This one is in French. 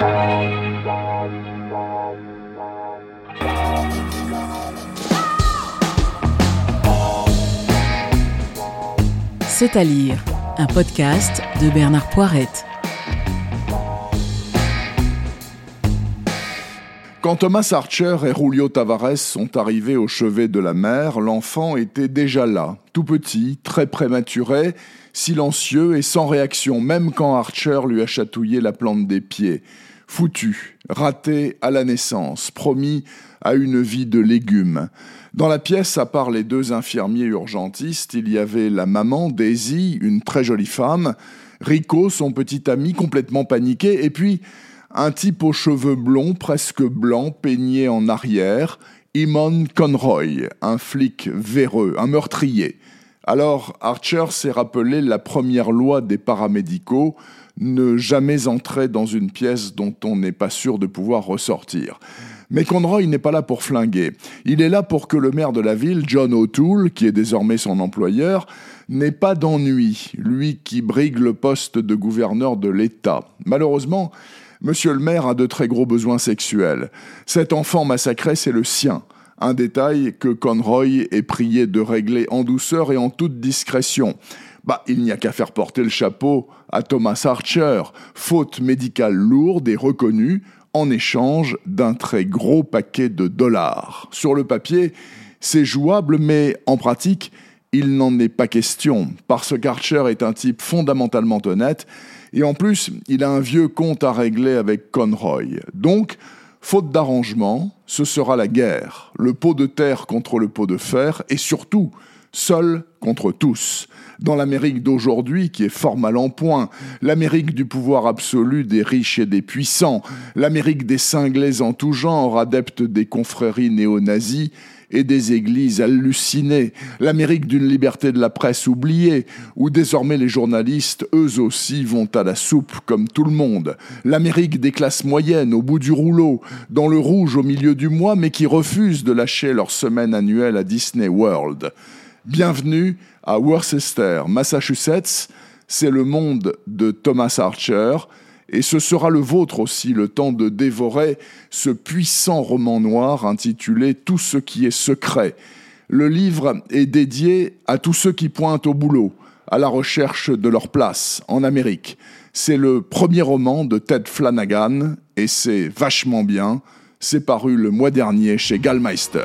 C'est à lire, un podcast de Bernard Poirette. Quand Thomas Archer et Julio Tavares sont arrivés au chevet de la mer, l'enfant était déjà là, tout petit, très prématuré, silencieux et sans réaction, même quand Archer lui a chatouillé la plante des pieds. Foutu, raté à la naissance, promis à une vie de légumes. Dans la pièce, à part les deux infirmiers urgentistes, il y avait la maman, Daisy, une très jolie femme, Rico, son petit ami, complètement paniqué, et puis un type aux cheveux blonds, presque blancs, peigné en arrière, Imon Conroy, un flic véreux, un meurtrier. Alors Archer s'est rappelé la première loi des paramédicaux, ne jamais entrer dans une pièce dont on n'est pas sûr de pouvoir ressortir. Mais Conroy n'est pas là pour flinguer. Il est là pour que le maire de la ville, John O'Toole, qui est désormais son employeur, n'ait pas d'ennui, lui qui brigue le poste de gouverneur de l'État. Malheureusement, Monsieur le maire a de très gros besoins sexuels. Cet enfant massacré, c'est le sien. Un détail que Conroy est prié de régler en douceur et en toute discrétion. Bah, il n'y a qu'à faire porter le chapeau à Thomas Archer, faute médicale lourde et reconnue, en échange d'un très gros paquet de dollars. Sur le papier, c'est jouable, mais en pratique, il n'en est pas question, parce qu'Archer est un type fondamentalement honnête et en plus, il a un vieux compte à régler avec Conroy. Donc, faute d'arrangement, ce sera la guerre, le pot de terre contre le pot de fer, et surtout, seul contre tous. Dans l'Amérique d'aujourd'hui, qui est fort mal en point, l'Amérique du pouvoir absolu des riches et des puissants, l'Amérique des cinglés en tout genre, adeptes des confréries néo-nazis, et des églises hallucinées, l'Amérique d'une liberté de la presse oubliée, où désormais les journalistes, eux aussi, vont à la soupe comme tout le monde, l'Amérique des classes moyennes au bout du rouleau, dans le rouge au milieu du mois, mais qui refusent de lâcher leur semaine annuelle à Disney World. Bienvenue à Worcester, Massachusetts, c'est le monde de Thomas Archer, et ce sera le vôtre aussi le temps de dévorer ce puissant roman noir intitulé Tout ce qui est secret. Le livre est dédié à tous ceux qui pointent au boulot, à la recherche de leur place en Amérique. C'est le premier roman de Ted Flanagan et c'est vachement bien. C'est paru le mois dernier chez Gallmeister.